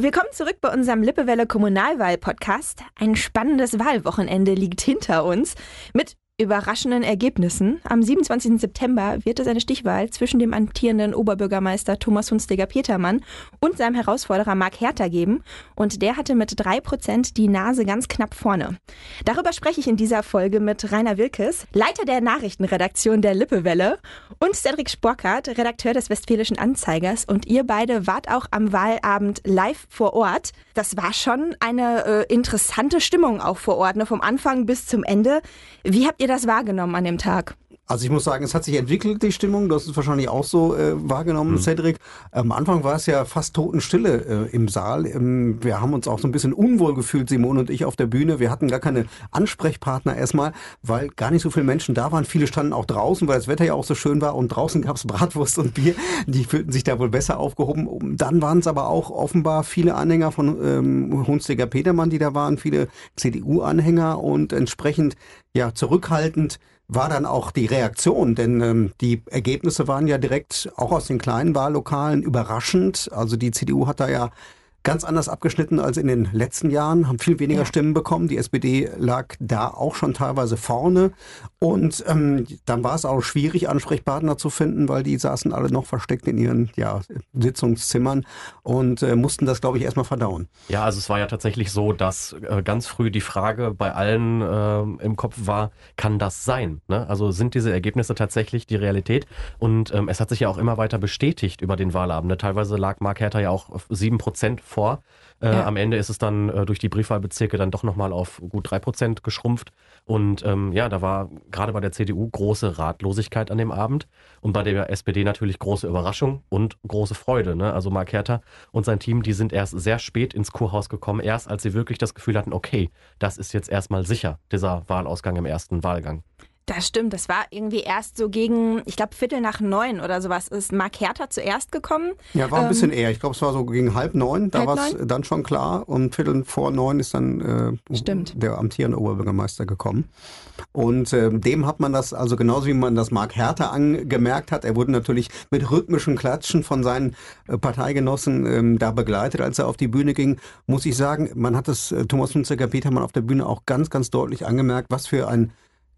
Willkommen zurück bei unserem Lippewelle Kommunalwahl-Podcast. Ein spannendes Wahlwochenende liegt hinter uns mit überraschenden Ergebnissen. Am 27. September wird es eine Stichwahl zwischen dem amtierenden Oberbürgermeister Thomas Hunsteger-Petermann und seinem Herausforderer Marc Herter geben. Und der hatte mit drei Prozent die Nase ganz knapp vorne. Darüber spreche ich in dieser Folge mit Rainer Wilkes, Leiter der Nachrichtenredaktion der Lippewelle und Cedric Sporkart, Redakteur des Westfälischen Anzeigers. Und ihr beide wart auch am Wahlabend live vor Ort. Das war schon eine äh, interessante Stimmung auch vor Ort, ne? vom Anfang bis zum Ende. Wie habt ihr das wahrgenommen an dem Tag? Also ich muss sagen, es hat sich entwickelt, die Stimmung. Du hast es wahrscheinlich auch so äh, wahrgenommen, mhm. Cedric. Am Anfang war es ja fast Totenstille äh, im Saal. Ähm, wir haben uns auch so ein bisschen unwohl gefühlt, Simone und ich, auf der Bühne. Wir hatten gar keine Ansprechpartner erstmal, weil gar nicht so viele Menschen da waren. Viele standen auch draußen, weil das Wetter ja auch so schön war. Und draußen gab es Bratwurst und Bier. Die fühlten sich da wohl besser aufgehoben. Dann waren es aber auch offenbar viele Anhänger von ähm, Hunsteger Petermann, die da waren, viele CDU-Anhänger und entsprechend ja zurückhaltend war dann auch die Reaktion, denn ähm, die Ergebnisse waren ja direkt auch aus den kleinen Wahllokalen überraschend. Also die CDU hat da ja ganz anders abgeschnitten als in den letzten Jahren, haben viel weniger ja. Stimmen bekommen. Die SPD lag da auch schon teilweise vorne. Und ähm, dann war es auch schwierig, Ansprechpartner zu finden, weil die saßen alle noch versteckt in ihren ja, Sitzungszimmern und äh, mussten das, glaube ich, erstmal verdauen. Ja, also es war ja tatsächlich so, dass äh, ganz früh die Frage bei allen äh, im Kopf war, kann das sein? Ne? Also sind diese Ergebnisse tatsächlich die Realität? Und ähm, es hat sich ja auch immer weiter bestätigt über den Wahlabend. Ne? Teilweise lag Mark Herter ja auch sieben Prozent vor. Äh, ja. Am Ende ist es dann äh, durch die Briefwahlbezirke dann doch nochmal auf gut drei Prozent geschrumpft. Und ähm, ja, da war gerade bei der CDU große Ratlosigkeit an dem Abend und bei der SPD natürlich große Überraschung und große Freude. Ne? Also Mark Herter und sein Team, die sind erst sehr spät ins Kurhaus gekommen, erst als sie wirklich das Gefühl hatten, okay, das ist jetzt erstmal sicher, dieser Wahlausgang im ersten Wahlgang. Das stimmt, das war irgendwie erst so gegen, ich glaube, Viertel nach neun oder sowas ist Mark Hertha zuerst gekommen. Ja, war ein ähm, bisschen eher. Ich glaube, es war so gegen halb neun, da war es dann schon klar. Und Viertel vor neun ist dann äh, stimmt. der amtierende Oberbürgermeister gekommen. Und äh, dem hat man das, also genauso wie man das Mark Hertha angemerkt hat, er wurde natürlich mit rhythmischen Klatschen von seinen äh, Parteigenossen ähm, da begleitet, als er auf die Bühne ging. Muss ich sagen, man hat es äh, Thomas Hunziker-Petermann auf der Bühne auch ganz, ganz deutlich angemerkt, was für ein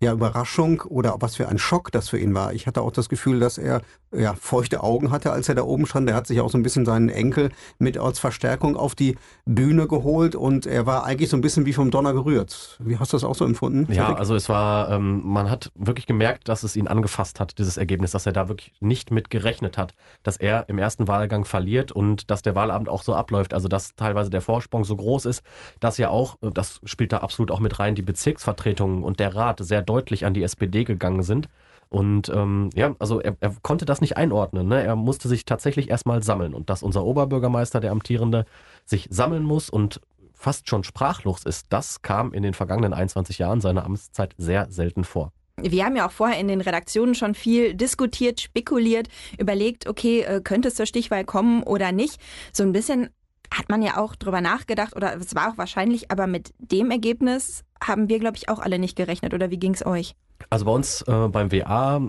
ja, Überraschung oder was für ein Schock das für ihn war. Ich hatte auch das Gefühl, dass er ja, feuchte Augen hatte, als er da oben stand. Er hat sich auch so ein bisschen seinen Enkel mit als Verstärkung auf die Bühne geholt und er war eigentlich so ein bisschen wie vom Donner gerührt. Wie hast du das auch so empfunden? Ja, also es war, ähm, man hat wirklich gemerkt, dass es ihn angefasst hat, dieses Ergebnis, dass er da wirklich nicht mit gerechnet hat, dass er im ersten Wahlgang verliert und dass der Wahlabend auch so abläuft. Also dass teilweise der Vorsprung so groß ist, dass ja auch, das spielt da absolut auch mit rein, die Bezirksvertretungen und der Rat sehr deutlich an die SPD gegangen sind. Und ähm, ja, also er, er konnte das nicht einordnen. Ne? Er musste sich tatsächlich erstmal sammeln. Und dass unser Oberbürgermeister, der amtierende, sich sammeln muss und fast schon sprachlos ist, das kam in den vergangenen 21 Jahren seiner Amtszeit sehr selten vor. Wir haben ja auch vorher in den Redaktionen schon viel diskutiert, spekuliert, überlegt, okay, äh, könnte es zur Stichwahl kommen oder nicht. So ein bisschen hat man ja auch drüber nachgedacht oder es war auch wahrscheinlich, aber mit dem Ergebnis haben wir, glaube ich, auch alle nicht gerechnet. Oder wie ging es euch? Also bei uns äh, beim WA,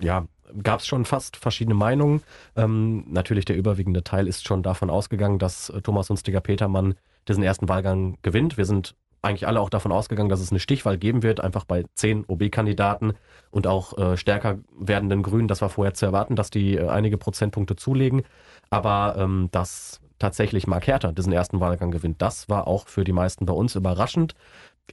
ja, gab es schon fast verschiedene Meinungen. Ähm, natürlich der überwiegende Teil ist schon davon ausgegangen, dass äh, Thomas Hunstiger Petermann diesen ersten Wahlgang gewinnt. Wir sind eigentlich alle auch davon ausgegangen, dass es eine Stichwahl geben wird, einfach bei zehn OB-Kandidaten und auch äh, stärker werdenden Grünen. Das war vorher zu erwarten, dass die äh, einige Prozentpunkte zulegen. Aber ähm, dass tatsächlich Mark Herter diesen ersten Wahlgang gewinnt, das war auch für die meisten bei uns überraschend.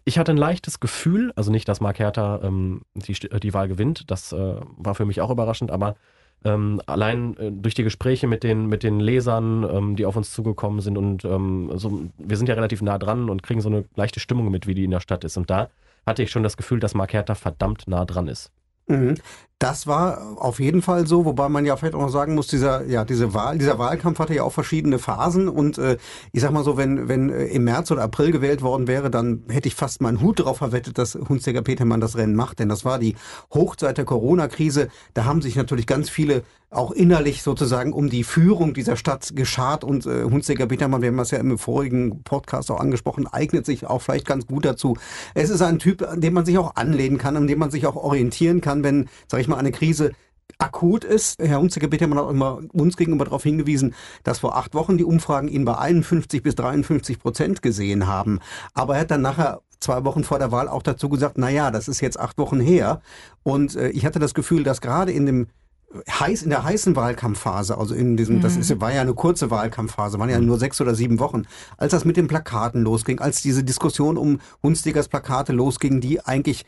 Ich hatte ein leichtes Gefühl, also nicht, dass Mark Hertha ähm, die, die Wahl gewinnt, das äh, war für mich auch überraschend, aber ähm, allein äh, durch die Gespräche mit den, mit den Lesern, ähm, die auf uns zugekommen sind und ähm, so, wir sind ja relativ nah dran und kriegen so eine leichte Stimmung mit, wie die in der Stadt ist. Und da hatte ich schon das Gefühl, dass Mark Hertha verdammt nah dran ist. Mhm. Das war auf jeden Fall so, wobei man ja vielleicht auch noch sagen muss, dieser, ja, diese Wahl, dieser Wahlkampf hatte ja auch verschiedene Phasen und äh, ich sag mal so, wenn, wenn äh, im März oder April gewählt worden wäre, dann hätte ich fast meinen Hut darauf verwettet, dass Hunziger Petermann das Rennen macht, denn das war die Hochzeit der Corona-Krise. Da haben sich natürlich ganz viele auch innerlich sozusagen um die Führung dieser Stadt geschart und äh, Hunziger Petermann, wir haben das ja im vorigen Podcast auch angesprochen, eignet sich auch vielleicht ganz gut dazu. Es ist ein Typ, an dem man sich auch anlehnen kann, an dem man sich auch orientieren kann, wenn, sag ich mal, eine Krise akut ist. Herr Hunziker Bittermann hat immer uns gegenüber darauf hingewiesen, dass vor acht Wochen die Umfragen ihn bei 51 bis 53 Prozent gesehen haben. Aber er hat dann nachher zwei Wochen vor der Wahl auch dazu gesagt, na ja, das ist jetzt acht Wochen her. Und äh, ich hatte das Gefühl, dass gerade in dem heiß in der heißen Wahlkampfphase, also in diesem, mhm. das ist, war ja eine kurze Wahlkampfphase, waren ja nur sechs oder sieben Wochen, als das mit den Plakaten losging, als diese Diskussion um Hunstigers Plakate losging, die eigentlich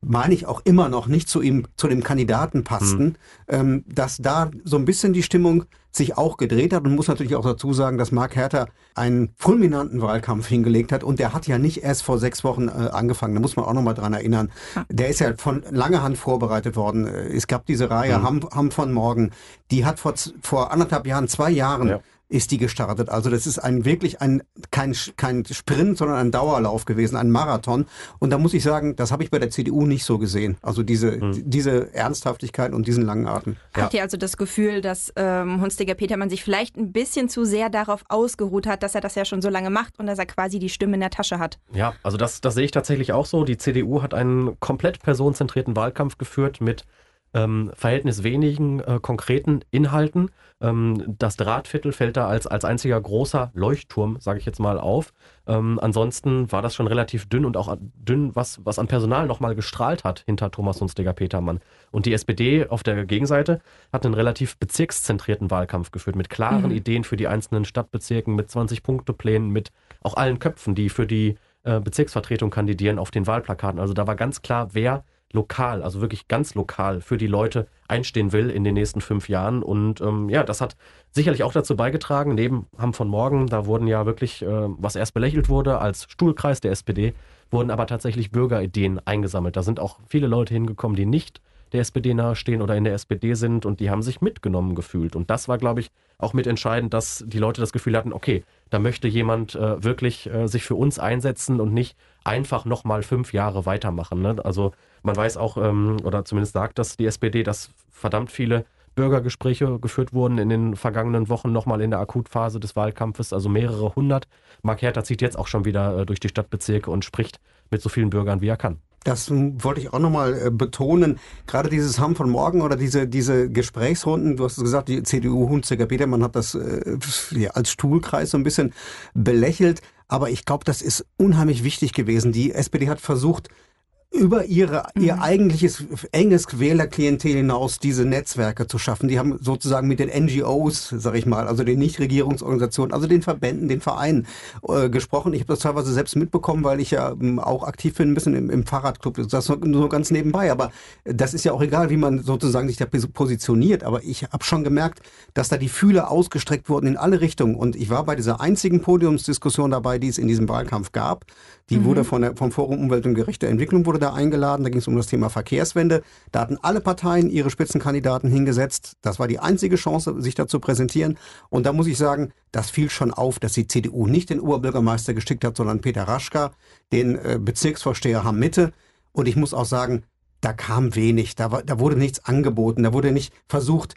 meine ich auch immer noch nicht zu ihm, zu dem Kandidaten passten, mhm. ähm, dass da so ein bisschen die Stimmung sich auch gedreht hat und muss natürlich auch dazu sagen, dass Mark Herter einen fulminanten Wahlkampf hingelegt hat und der hat ja nicht erst vor sechs Wochen äh, angefangen, da muss man auch nochmal dran erinnern. Ja. Der ist ja von langer Hand vorbereitet worden. Es gab diese Reihe mhm. Ham, Ham von Morgen, die hat vor, vor anderthalb Jahren, zwei Jahren ja ist die gestartet. Also das ist ein wirklich ein kein kein Sprint, sondern ein Dauerlauf gewesen, ein Marathon. Und da muss ich sagen, das habe ich bei der CDU nicht so gesehen. Also diese mhm. diese Ernsthaftigkeit und diesen langen Atem. Hat ihr also das Gefühl, dass ähm, Hunstiger Petermann sich vielleicht ein bisschen zu sehr darauf ausgeruht hat, dass er das ja schon so lange macht und dass er quasi die Stimme in der Tasche hat? Ja, also das das sehe ich tatsächlich auch so. Die CDU hat einen komplett personenzentrierten Wahlkampf geführt mit ähm, Verhältnis wenigen äh, konkreten Inhalten. Ähm, das Drahtviertel fällt da als, als einziger großer Leuchtturm, sage ich jetzt mal, auf. Ähm, ansonsten war das schon relativ dünn und auch dünn, was, was an Personal nochmal gestrahlt hat hinter Thomas Hunstiger Petermann. Und die SPD auf der Gegenseite hat einen relativ bezirkszentrierten Wahlkampf geführt, mit klaren mhm. Ideen für die einzelnen Stadtbezirken, mit 20-Punkte-Plänen, mit auch allen Köpfen, die für die äh, Bezirksvertretung kandidieren auf den Wahlplakaten. Also da war ganz klar, wer lokal, also wirklich ganz lokal für die Leute einstehen will in den nächsten fünf Jahren. Und ähm, ja, das hat sicherlich auch dazu beigetragen, neben Hamm von Morgen, da wurden ja wirklich, äh, was erst belächelt wurde als Stuhlkreis der SPD, wurden aber tatsächlich Bürgerideen eingesammelt. Da sind auch viele Leute hingekommen, die nicht der SPD nahestehen oder in der SPD sind und die haben sich mitgenommen gefühlt. Und das war, glaube ich, auch mit entscheidend, dass die Leute das Gefühl hatten, okay, da möchte jemand äh, wirklich äh, sich für uns einsetzen und nicht einfach nochmal fünf Jahre weitermachen. Ne? Also man weiß auch, ähm, oder zumindest sagt das die SPD, dass verdammt viele Bürgergespräche geführt wurden in den vergangenen Wochen nochmal in der Akutphase des Wahlkampfes, also mehrere hundert. Mark Hertha zieht jetzt auch schon wieder äh, durch die Stadtbezirke und spricht mit so vielen Bürgern, wie er kann. Das wollte ich auch nochmal äh, betonen. Gerade dieses Hamm von morgen oder diese, diese Gesprächsrunden, du hast gesagt, die CDU Hunziker Petermann hat das äh, ja, als Stuhlkreis so ein bisschen belächelt. Aber ich glaube, das ist unheimlich wichtig gewesen. Die SPD hat versucht, über ihre, ihr mhm. eigentliches enges Wählerklientel hinaus diese Netzwerke zu schaffen. Die haben sozusagen mit den NGOs, sag ich mal, also den Nichtregierungsorganisationen, also den Verbänden, den Vereinen äh, gesprochen. Ich habe das teilweise selbst mitbekommen, weil ich ja ähm, auch aktiv bin, ein bisschen im, im Fahrradclub. Das nur, nur ganz nebenbei. Aber das ist ja auch egal, wie man sozusagen sich da positioniert. Aber ich habe schon gemerkt, dass da die Fühler ausgestreckt wurden in alle Richtungen. Und ich war bei dieser einzigen Podiumsdiskussion dabei, die es in diesem Wahlkampf gab. Die mhm. wurde von der, vom Forum Umwelt und gerechte Entwicklung wurde da eingeladen. Da ging es um das Thema Verkehrswende. Da hatten alle Parteien ihre Spitzenkandidaten hingesetzt. Das war die einzige Chance, sich da zu präsentieren. Und da muss ich sagen, das fiel schon auf, dass die CDU nicht den Oberbürgermeister gestickt hat, sondern Peter Raschka, den äh, Bezirksvorsteher Hamm Mitte. Und ich muss auch sagen, da kam wenig, da, war, da wurde nichts angeboten, da wurde nicht versucht,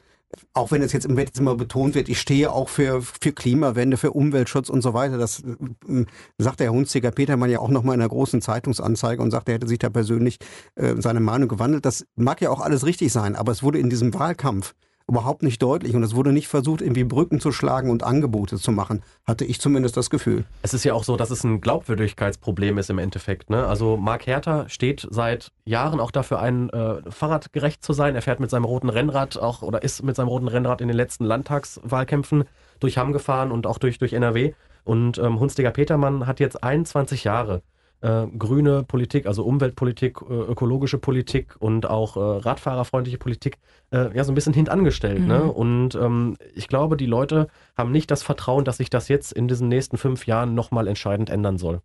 auch wenn es jetzt im Wett immer betont wird, ich stehe auch für, für Klimawende, für Umweltschutz und so weiter. Das äh, sagt der Hunziger Petermann ja auch nochmal in einer großen Zeitungsanzeige und sagt, er hätte sich da persönlich äh, seine Meinung gewandelt. Das mag ja auch alles richtig sein, aber es wurde in diesem Wahlkampf überhaupt nicht deutlich und es wurde nicht versucht, irgendwie Brücken zu schlagen und Angebote zu machen, hatte ich zumindest das Gefühl. Es ist ja auch so, dass es ein Glaubwürdigkeitsproblem ist im Endeffekt. Ne? Also Mark Hertha steht seit Jahren auch dafür ein, äh, fahrradgerecht zu sein. Er fährt mit seinem roten Rennrad auch oder ist mit seinem roten Rennrad in den letzten Landtagswahlkämpfen durch Hamm gefahren und auch durch, durch NRW. Und ähm, Hunstiger Petermann hat jetzt 21 Jahre äh, grüne Politik, also Umweltpolitik, äh, ökologische Politik und auch äh, radfahrerfreundliche Politik äh, ja so ein bisschen hintangestellt. Ne? Mhm. Ne? Und ähm, ich glaube, die Leute haben nicht das Vertrauen, dass sich das jetzt in diesen nächsten fünf Jahren nochmal entscheidend ändern soll.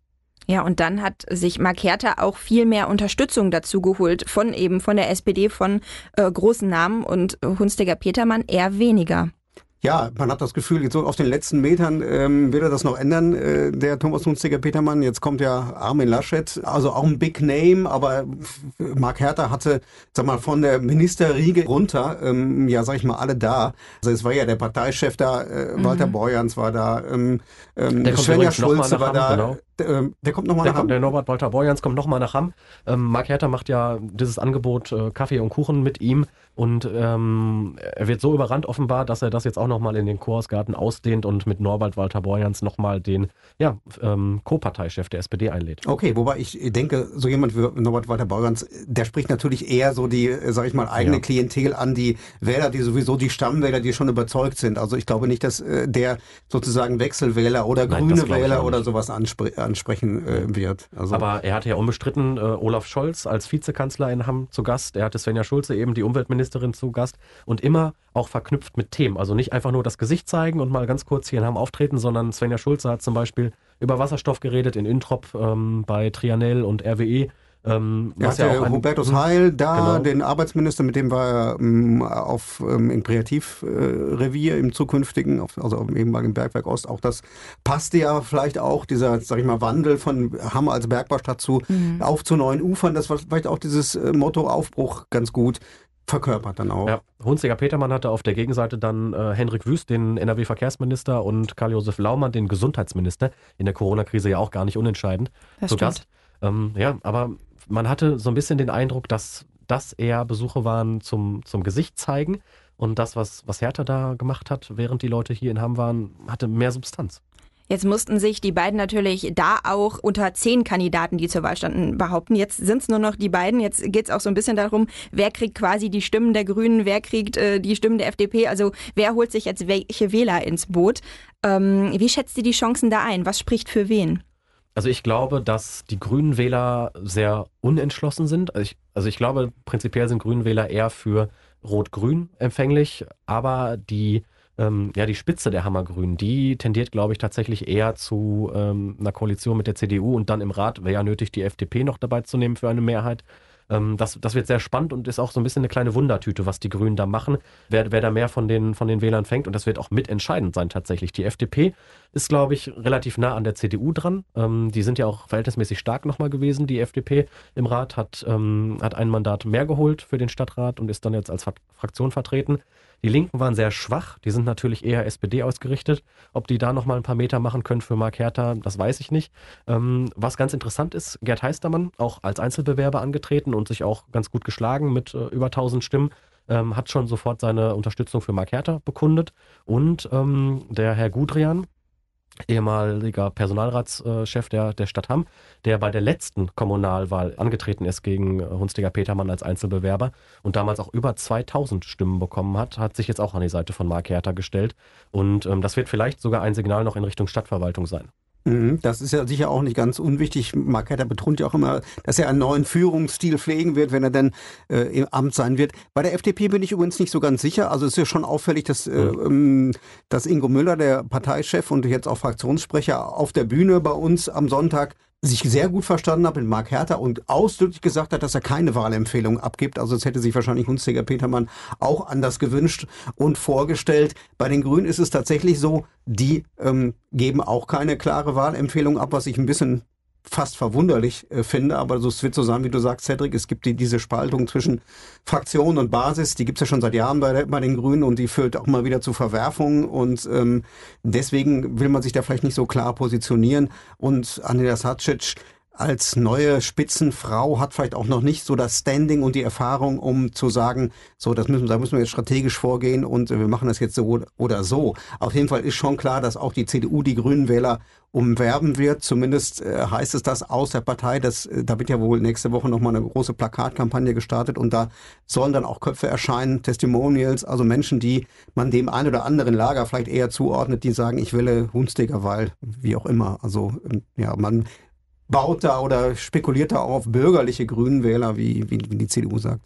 Ja, und dann hat sich Mark Hertha auch viel mehr Unterstützung dazu geholt, von eben von der SPD, von äh, großen Namen und Hunstiger Petermann eher weniger. Ja, man hat das Gefühl, jetzt so auf den letzten Metern ähm, wird er das noch ändern, äh, der Thomas Hunziger Petermann. Jetzt kommt ja Armin Laschet, also auch ein Big Name, aber Mark Hertha hatte, sag mal, von der Ministerriege runter, ähm, ja, sag ich mal, alle da. Also es war ja der Parteichef da, äh, mhm. Walter Borjans war da, ähm, ähm, Svenja Schulze war da. Genau. Der, der kommt nochmal nach Hamm. Der Norbert Walter Borjans kommt nochmal nach Hamm. Ähm, Mark Hertha macht ja dieses Angebot äh, Kaffee und Kuchen mit ihm und ähm, er wird so überrannt offenbar, dass er das jetzt auch nochmal in den Chorsgarten ausdehnt und mit Norbert Walter Borjans nochmal den ja, ähm, Co-Parteichef der SPD einlädt. Okay, wobei ich denke, so jemand wie Norbert Walter Borjans, der spricht natürlich eher so die, sag ich mal, eigene ja. Klientel an, die Wähler, die sowieso die Stammwähler, die schon überzeugt sind. Also ich glaube nicht, dass äh, der sozusagen Wechselwähler oder Nein, grüne Wähler oder sowas anspre ansprechen äh, wird. Also Aber er hatte ja unbestritten äh, Olaf Scholz als Vizekanzler in Hamm zu Gast. Er hatte Svenja Schulze eben die Umweltministerin Ministerin zu Gast und immer auch verknüpft mit Themen. Also nicht einfach nur das Gesicht zeigen und mal ganz kurz hier in Hamm auftreten, sondern Svenja Schulze hat zum Beispiel über Wasserstoff geredet in Introp ähm, bei Trianel und RWE. Ähm, er hatte ja Hubertus hm, Heil da, genau. den Arbeitsminister, mit dem war er ähm, auf, ähm, im Kreativrevier äh, im zukünftigen, auf, also im ehemaligen Bergwerk Ost. Auch das passte ja vielleicht auch, dieser, sag ich mal, Wandel von Hamm als Bergbaustadt zu mhm. auf zu neuen Ufern. Das war vielleicht auch dieses äh, Motto Aufbruch ganz gut verkörpert dann auch. Ja, Hunziger Petermann hatte auf der Gegenseite dann äh, Henrik Wüst, den NRW-Verkehrsminister, und Karl-Josef Laumann, den Gesundheitsminister, in der Corona-Krise ja auch gar nicht unentscheidend das zu Gast. Ähm, ja, aber man hatte so ein bisschen den Eindruck, dass das eher Besuche waren zum, zum Gesicht zeigen. Und das, was, was Hertha da gemacht hat, während die Leute hier in Hamm waren, hatte mehr Substanz. Jetzt mussten sich die beiden natürlich da auch unter zehn Kandidaten, die zur Wahl standen, behaupten. Jetzt sind es nur noch die beiden. Jetzt geht es auch so ein bisschen darum, wer kriegt quasi die Stimmen der Grünen, wer kriegt äh, die Stimmen der FDP. Also wer holt sich jetzt welche Wähler ins Boot? Ähm, wie schätzt ihr die Chancen da ein? Was spricht für wen? Also ich glaube, dass die Grünen Wähler sehr unentschlossen sind. Also ich, also ich glaube, prinzipiell sind Grünen Wähler eher für Rot-Grün empfänglich, aber die ähm, ja, die Spitze der Hammergrünen, die tendiert, glaube ich, tatsächlich eher zu ähm, einer Koalition mit der CDU und dann im Rat wäre ja nötig, die FDP noch dabei zu nehmen für eine Mehrheit. Ähm, das, das wird sehr spannend und ist auch so ein bisschen eine kleine Wundertüte, was die Grünen da machen, wer, wer da mehr von den, von den Wählern fängt und das wird auch mitentscheidend sein tatsächlich. Die FDP ist, glaube ich, relativ nah an der CDU dran. Ähm, die sind ja auch verhältnismäßig stark nochmal gewesen. Die FDP im Rat hat, ähm, hat ein Mandat mehr geholt für den Stadtrat und ist dann jetzt als Fraktion vertreten. Die Linken waren sehr schwach. Die sind natürlich eher SPD ausgerichtet. Ob die da nochmal ein paar Meter machen können für Mark Hertha, das weiß ich nicht. Ähm, was ganz interessant ist, Gerd Heistermann, auch als Einzelbewerber angetreten und sich auch ganz gut geschlagen mit äh, über 1000 Stimmen. Ähm, hat schon sofort seine Unterstützung für Mark Hertha bekundet. Und ähm, der Herr Gudrian, ehemaliger Personalratschef der, der Stadt Hamm, der bei der letzten Kommunalwahl angetreten ist gegen Hunstiger Petermann als Einzelbewerber und damals auch über 2000 Stimmen bekommen hat, hat sich jetzt auch an die Seite von Mark Hertha gestellt. Und ähm, das wird vielleicht sogar ein Signal noch in Richtung Stadtverwaltung sein. Mhm, das ist ja sicher auch nicht ganz unwichtig. Marketter betont ja auch immer, dass er einen neuen Führungsstil pflegen wird, wenn er denn äh, im Amt sein wird. Bei der FDP bin ich übrigens nicht so ganz sicher. Also es ist ja schon auffällig, dass, äh, mhm. ähm, dass Ingo Müller, der Parteichef und jetzt auch Fraktionssprecher, auf der Bühne bei uns am Sonntag sich sehr gut verstanden habe mit Mark Hertha und ausdrücklich gesagt hat, dass er keine Wahlempfehlung abgibt. Also es hätte sich wahrscheinlich Hunziger Petermann auch anders gewünscht und vorgestellt. Bei den Grünen ist es tatsächlich so, die ähm, geben auch keine klare Wahlempfehlung ab, was ich ein bisschen fast verwunderlich äh, finde, aber so, es wird so sein, wie du sagst, Cedric, es gibt die, diese Spaltung zwischen Fraktion und Basis, die gibt es ja schon seit Jahren bei, bei den Grünen und die führt auch mal wieder zu Verwerfungen und ähm, deswegen will man sich da vielleicht nicht so klar positionieren und Anila Sacic als neue Spitzenfrau hat vielleicht auch noch nicht so das Standing und die Erfahrung, um zu sagen, so, das müssen, da müssen wir jetzt strategisch vorgehen und wir machen das jetzt so oder so. Auf jeden Fall ist schon klar, dass auch die CDU die Grünen Wähler umwerben wird. Zumindest äh, heißt es das aus der Partei. Das, äh, da wird ja wohl nächste Woche nochmal eine große Plakatkampagne gestartet und da sollen dann auch Köpfe erscheinen, Testimonials, also Menschen, die man dem einen oder anderen Lager vielleicht eher zuordnet, die sagen, ich will Hunstiger, weil wie auch immer. Also ähm, ja, man baut da oder spekuliert da auch auf bürgerliche Grünenwähler, wie, wie, wie die CDU sagt.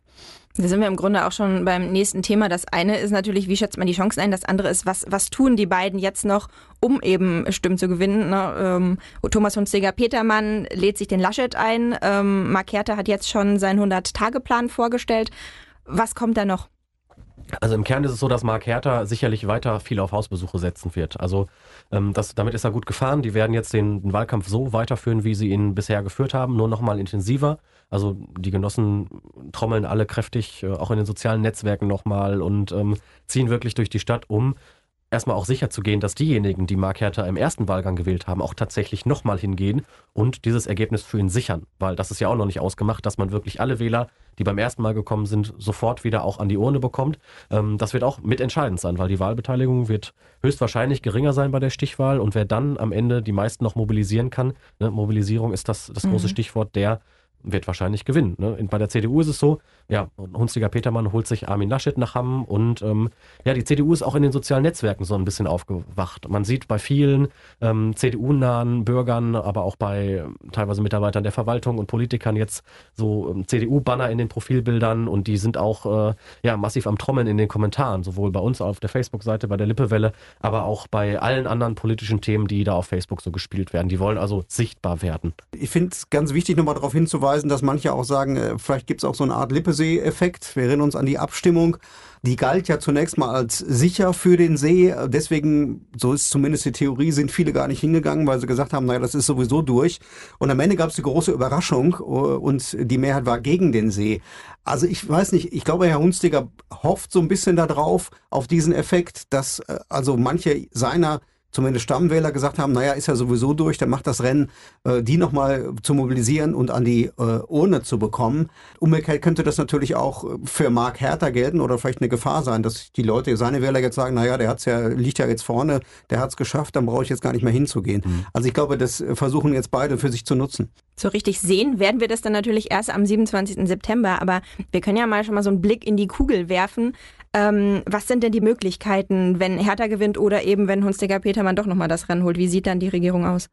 Da sind wir im Grunde auch schon beim nächsten Thema. Das eine ist natürlich, wie schätzt man die Chancen ein? Das andere ist, was, was tun die beiden jetzt noch, um eben Stimmen zu gewinnen? Ne? Ähm, Thomas Hunziger-Petermann lädt sich den Laschet ein. Ähm, Mark Herter hat jetzt schon seinen 100-Tage-Plan vorgestellt. Was kommt da noch? Also im Kern ist es so, dass Mark Hertha sicherlich weiter viel auf Hausbesuche setzen wird. Also ähm, das, damit ist er gut gefahren. Die werden jetzt den, den, Wahlkampf so weiterführen, wie sie ihn bisher geführt haben, nur nochmal intensiver. Also die Genossen trommeln alle kräftig, äh, auch in den sozialen Netzwerken nochmal und ähm, ziehen wirklich durch die Stadt, um erstmal auch sicher zu gehen, dass diejenigen, die Mark Hertha im ersten Wahlgang gewählt haben, auch tatsächlich nochmal hingehen und dieses Ergebnis für ihn sichern. Weil das ist ja auch noch nicht ausgemacht, dass man wirklich alle Wähler, die beim ersten Mal gekommen sind, sofort wieder auch an die Urne bekommt. Ähm, das wird auch mitentscheidend sein, weil die Wahlbeteiligung wird höchstwahrscheinlich geringer sein bei der Stichwahl und wer dann am Ende die meisten noch mobilisieren kann, ne, Mobilisierung ist das, das große mhm. Stichwort, der wird wahrscheinlich gewinnen. Ne? Bei der CDU ist es so, ja, Hunziger Petermann holt sich Armin Laschet nach Hamm und ähm, ja, die CDU ist auch in den sozialen Netzwerken so ein bisschen aufgewacht. Man sieht bei vielen ähm, CDU-nahen Bürgern, aber auch bei teilweise Mitarbeitern der Verwaltung und Politikern jetzt so ähm, CDU-Banner in den Profilbildern und die sind auch äh, ja, massiv am Trommeln in den Kommentaren, sowohl bei uns auf der Facebook-Seite, bei der Lippewelle, aber auch bei allen anderen politischen Themen, die da auf Facebook so gespielt werden. Die wollen also sichtbar werden. Ich finde es ganz wichtig, nochmal darauf hinzuweisen, dass manche auch sagen, äh, vielleicht gibt es auch so eine Art Lippe Chiemsee-Effekt. Wir erinnern uns an die Abstimmung. Die galt ja zunächst mal als sicher für den See. Deswegen, so ist zumindest die Theorie, sind viele gar nicht hingegangen, weil sie gesagt haben, naja, das ist sowieso durch. Und am Ende gab es die große Überraschung äh, und die Mehrheit war gegen den See. Also ich weiß nicht, ich glaube, Herr Hunstiger hofft so ein bisschen darauf, auf diesen Effekt, dass äh, also manche seiner zumindest Stammwähler gesagt haben, naja, ist ja sowieso durch, dann macht das Rennen, äh, die nochmal zu mobilisieren und an die äh, Urne zu bekommen. Umgekehrt könnte das natürlich auch für Mark Hertha gelten oder vielleicht eine Gefahr sein, dass die Leute, seine Wähler jetzt sagen, naja, der hat's ja, liegt ja jetzt vorne, der hat's geschafft, dann brauche ich jetzt gar nicht mehr hinzugehen. Mhm. Also ich glaube, das versuchen jetzt beide für sich zu nutzen. So richtig sehen werden wir das dann natürlich erst am 27. September, aber wir können ja mal schon mal so einen Blick in die Kugel werfen. Ähm, was sind denn die Möglichkeiten, wenn Hertha gewinnt oder eben wenn Hunstiger Petermann doch nochmal das Rennen holt? Wie sieht dann die Regierung aus?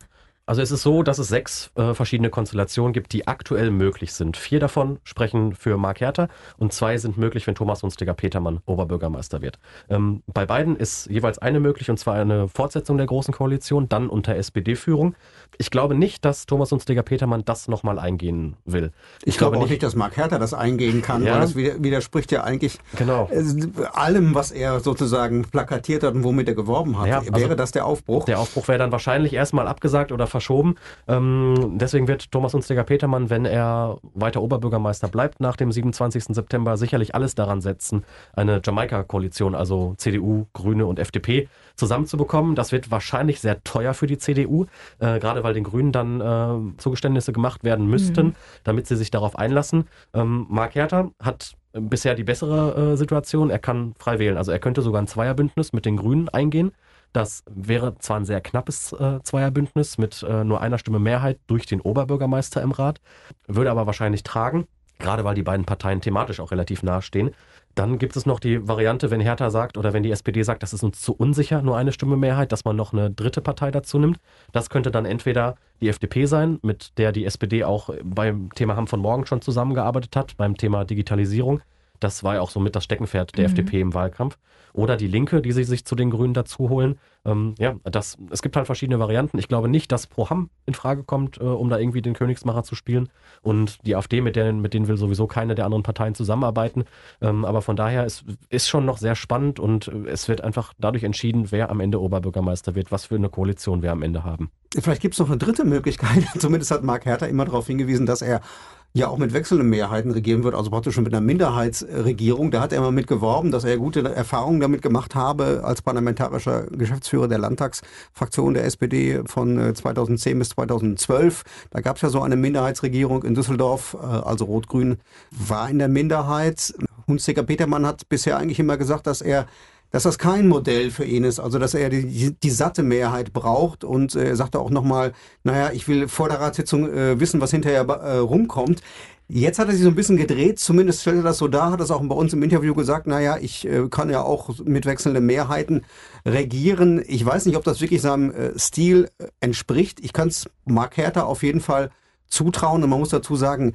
Also es ist so, dass es sechs äh, verschiedene Konstellationen gibt, die aktuell möglich sind. Vier davon sprechen für Mark Hertha und zwei sind möglich, wenn Thomas Hunstiger Petermann Oberbürgermeister wird. Ähm, bei beiden ist jeweils eine möglich und zwar eine Fortsetzung der Großen Koalition, dann unter SPD-Führung. Ich glaube nicht, dass Thomas Hunstiger Petermann das nochmal eingehen will. Ich, ich glaube, glaube auch nicht, dass Mark Hertha das eingehen kann, ja. weil das widerspricht ja eigentlich genau. Äh, allem, was er sozusagen plakatiert hat und womit er geworben hat. Ja, also wäre das der Aufbruch? Der Aufbruch wäre dann wahrscheinlich erstmal abgesagt oder verschoben. Ähm, deswegen wird Thomas Unstiger Petermann, wenn er weiter Oberbürgermeister bleibt nach dem 27. September, sicherlich alles daran setzen, eine Jamaika-Koalition, also CDU, Grüne und FDP, zusammenzubekommen. Das wird wahrscheinlich sehr teuer für die CDU, äh, gerade weil den Grünen dann äh, Zugeständnisse gemacht werden müssten, mhm. damit sie sich darauf einlassen. Ähm, Mark Herter hat bisher die bessere äh, Situation. Er kann frei wählen. Also er könnte sogar ein Zweierbündnis mit den Grünen eingehen. Das wäre zwar ein sehr knappes äh, Zweierbündnis mit äh, nur einer Stimme Mehrheit durch den Oberbürgermeister im Rat, würde aber wahrscheinlich tragen, gerade weil die beiden Parteien thematisch auch relativ nahe stehen. Dann gibt es noch die Variante, wenn Hertha sagt oder wenn die SPD sagt, das ist uns zu unsicher, nur eine Stimme Mehrheit, dass man noch eine dritte Partei dazu nimmt. Das könnte dann entweder die FDP sein, mit der die SPD auch beim Thema Hamm von morgen schon zusammengearbeitet hat, beim Thema Digitalisierung. Das war ja auch so mit das Steckenpferd der mhm. FDP im Wahlkampf. Oder die Linke, die sie sich zu den Grünen dazu holen. Ähm, ja, das, es gibt halt verschiedene Varianten. Ich glaube nicht, dass Proham in Frage kommt, äh, um da irgendwie den Königsmacher zu spielen. Und die AfD, mit denen, mit denen will sowieso keine der anderen Parteien zusammenarbeiten. Ähm, aber von daher ist, ist schon noch sehr spannend und äh, es wird einfach dadurch entschieden, wer am Ende Oberbürgermeister wird, was für eine Koalition wir am Ende haben. Vielleicht gibt es noch eine dritte Möglichkeit. Zumindest hat Mark Hertha immer darauf hingewiesen, dass er ja auch mit wechselnden Mehrheiten regieren wird, also praktisch schon mit einer Minderheitsregierung. Da hat er immer mit geworben, dass er gute Erfahrungen damit gemacht habe als parlamentarischer Geschäftsführer der Landtagsfraktion der SPD von 2010 äh, bis 2012. Da gab es ja so eine Minderheitsregierung in Düsseldorf, äh, also Rot-Grün war in der Minderheit. Hunziker Petermann hat bisher eigentlich immer gesagt, dass er dass das kein Modell für ihn ist, also dass er die, die satte Mehrheit braucht und äh, er sagte auch nochmal, naja, ich will vor der Ratssitzung äh, wissen, was hinterher äh, rumkommt. Jetzt hat er sich so ein bisschen gedreht, zumindest stellt er das so dar, hat das auch bei uns im Interview gesagt, naja, ich äh, kann ja auch mit wechselnden Mehrheiten regieren. Ich weiß nicht, ob das wirklich seinem äh, Stil äh, entspricht. Ich kann es Mark Hertha auf jeden Fall zutrauen und man muss dazu sagen,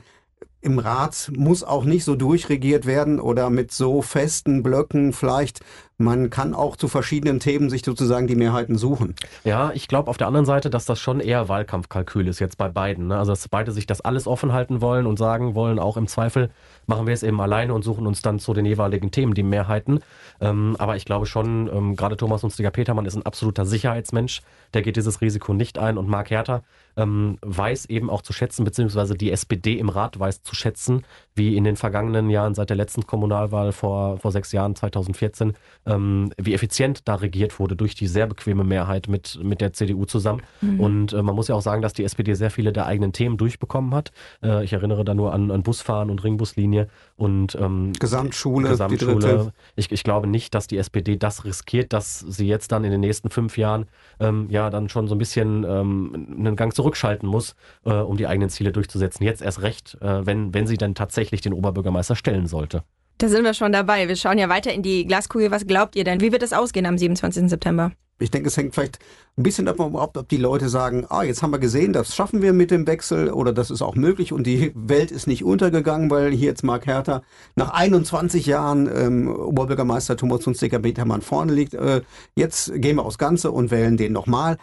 im Rat muss auch nicht so durchregiert werden oder mit so festen Blöcken vielleicht. Man kann auch zu verschiedenen Themen sich sozusagen die Mehrheiten suchen. Ja, ich glaube auf der anderen Seite, dass das schon eher Wahlkampfkalkül ist jetzt bei beiden. Ne? Also dass beide sich das alles offen halten wollen und sagen wollen, auch im Zweifel machen wir es eben alleine und suchen uns dann zu den jeweiligen Themen die Mehrheiten. Ähm, aber ich glaube schon, ähm, gerade Thomas Hunstiger Petermann ist ein absoluter Sicherheitsmensch. Der geht dieses Risiko nicht ein und Mark Hertha ähm, weiß eben auch zu schätzen, beziehungsweise die SPD im Rat weiß zu einzuschätzen, wie in den vergangenen Jahren seit der letzten Kommunalwahl vor, vor sechs Jahren, 2014, ähm, wie effizient da regiert wurde durch die sehr bequeme Mehrheit mit, mit der CDU zusammen. Mhm. Und äh, man muss ja auch sagen, dass die SPD sehr viele der eigenen Themen durchbekommen hat. Äh, ich erinnere da nur an, an Busfahren und Ringbuslinie und ähm, Gesamtschule. Gesamtschule. Ich, ich glaube nicht, dass die SPD das riskiert, dass sie jetzt dann in den nächsten fünf Jahren ähm, ja dann schon so ein bisschen ähm, einen Gang zurückschalten muss, äh, um die eigenen Ziele durchzusetzen. Jetzt erst recht, äh, wenn, wenn sie dann tatsächlich den Oberbürgermeister stellen sollte. Da sind wir schon dabei. Wir schauen ja weiter in die Glaskugel. Was glaubt ihr denn? Wie wird es ausgehen am 27. September? Ich denke, es hängt vielleicht ein bisschen davon ab, ob die Leute sagen, ah, jetzt haben wir gesehen, das schaffen wir mit dem Wechsel oder das ist auch möglich und die Welt ist nicht untergegangen, weil hier jetzt Mark Hertha nach 21 Jahren ähm, Oberbürgermeister Thomas Hunziker-Betermann vorne liegt. Äh, jetzt gehen wir aufs Ganze und wählen den nochmal.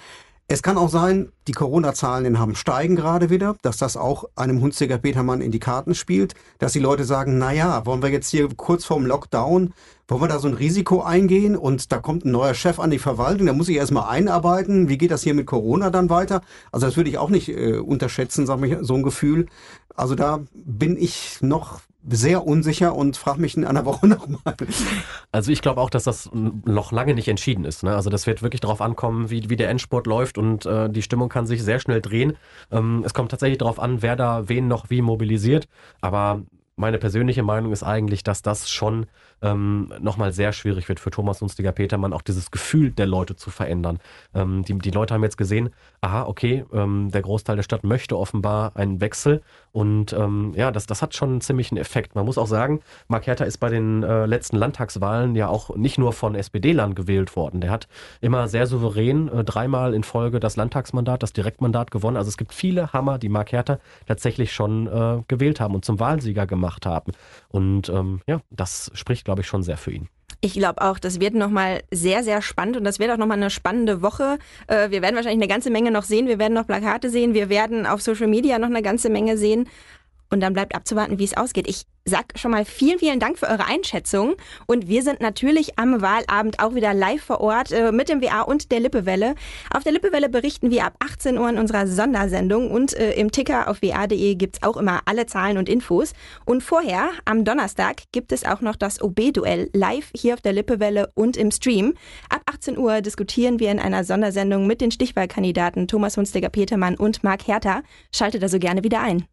Es kann auch sein, die Corona-Zahlen in Hamm steigen gerade wieder, dass das auch einem Hunziger Petermann in die Karten spielt, dass die Leute sagen, na ja, wollen wir jetzt hier kurz vorm Lockdown, wollen wir da so ein Risiko eingehen und da kommt ein neuer Chef an die Verwaltung, da muss ich erstmal einarbeiten, wie geht das hier mit Corona dann weiter? Also das würde ich auch nicht äh, unterschätzen, sag ich, so ein Gefühl. Also da bin ich noch sehr unsicher und frage mich in einer Woche nochmal. Also ich glaube auch, dass das noch lange nicht entschieden ist. Ne? Also das wird wirklich darauf ankommen, wie, wie der Endsport läuft und äh, die Stimmung kann sich sehr schnell drehen. Ähm, es kommt tatsächlich darauf an, wer da wen noch wie mobilisiert. Aber meine persönliche Meinung ist eigentlich, dass das schon ähm, nochmal sehr schwierig wird für Thomas Hunstiger Petermann, auch dieses Gefühl der Leute zu verändern. Ähm, die, die Leute haben jetzt gesehen, aha, okay, ähm, der Großteil der Stadt möchte offenbar einen Wechsel und ähm, ja, das, das hat schon einen ziemlichen Effekt. Man muss auch sagen, Mark Hertha ist bei den äh, letzten Landtagswahlen ja auch nicht nur von SPD-Lern gewählt worden. Der hat immer sehr souverän äh, dreimal in Folge das Landtagsmandat, das Direktmandat gewonnen. Also es gibt viele Hammer, die Mark Hertha tatsächlich schon äh, gewählt haben und zum Wahlsieger gemacht haben. Und ähm, ja, das spricht, glaube ich, schon sehr für ihn. Ich glaube auch, das wird nochmal sehr, sehr spannend und das wird auch nochmal eine spannende Woche. Äh, wir werden wahrscheinlich eine ganze Menge noch sehen. Wir werden noch Plakate sehen. Wir werden auf Social Media noch eine ganze Menge sehen. Und dann bleibt abzuwarten, wie es ausgeht. Ich sag schon mal vielen, vielen Dank für eure Einschätzung. Und wir sind natürlich am Wahlabend auch wieder live vor Ort äh, mit dem WA und der Lippewelle. Auf der Lippewelle berichten wir ab 18 Uhr in unserer Sondersendung und äh, im Ticker auf wa.de gibt's auch immer alle Zahlen und Infos. Und vorher, am Donnerstag, gibt es auch noch das OB-Duell live hier auf der Lippewelle und im Stream. Ab 18 Uhr diskutieren wir in einer Sondersendung mit den Stichwahlkandidaten Thomas Hunstiger-Petermann und Marc Hertha. Schaltet also gerne wieder ein.